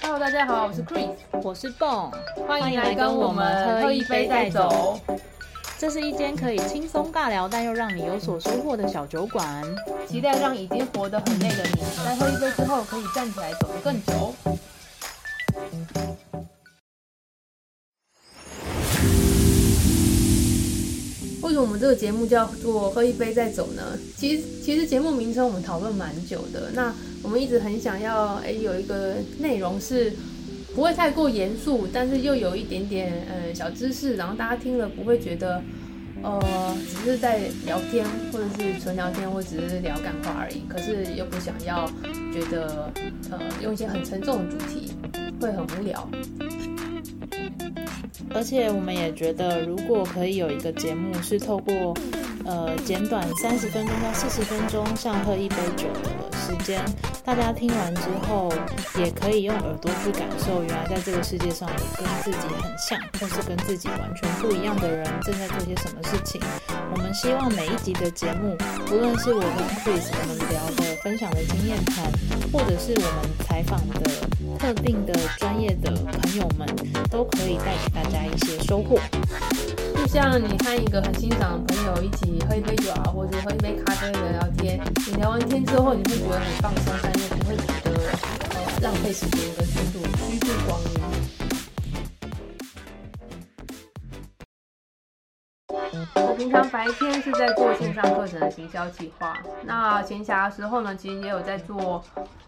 Hello，大家好，我是 Chris，我是 Bon，，欢迎来跟我们喝一杯再走。这是一间可以轻松尬聊，但又让你有所收获的小酒馆。期待让已经活得很累的你，在喝一杯之后，可以站起来走得更久。我们这个节目叫做“喝一杯再走”呢？其实，其实节目名称我们讨论蛮久的。那我们一直很想要，哎，有一个内容是不会太过严肃，但是又有一点点呃小知识，然后大家听了不会觉得，呃，只是在聊天，或者是纯聊天，或者只是聊感话而已。可是又不想要觉得，呃，用一些很沉重的主题会很无聊。而且我们也觉得，如果可以有一个节目是透过，呃，简短三十分钟到四十分钟，像喝一杯酒的时间，大家听完之后，也可以用耳朵去感受，原来在这个世界上有跟自己很像，或是跟自己完全不一样的人正在做些什么事情。我们希望每一集的节目，无论是我跟 Chris 我们聊的、分享的经验谈，或者是我们采访的特定的专业的朋友们，都可以带给大家一些收获。就像你和一个很欣赏的朋友一起喝一杯酒啊，或者喝一杯咖啡聊聊天，你聊完天之后，你会觉得很放松，但又不会觉得呃浪费时间跟虚度虚度光阴。我平常白天是在做线上课程的行销计划，那闲暇的时候呢，其实也有在做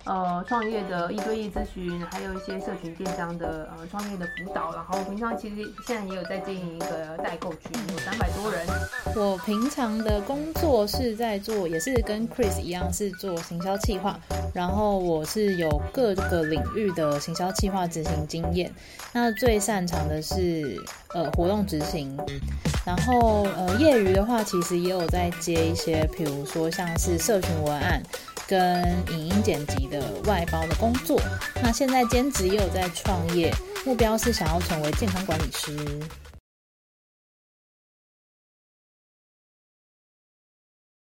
呃创业的一对一咨询，还有一些社群电商的呃创业的辅导。然后我平常其实现在也有在经营一个代购群，有三百多人。我平常的工作是在做，也是跟 Chris 一样是做行销计划，然后我是有各个领域的行销计划执行经验。那最擅长的是呃活动执行，然后呃业余的话，其实也有在接一些，比如说像是社群文案跟影音剪辑的外包的工作。那现在兼职也有在创业，目标是想要成为健康管理师。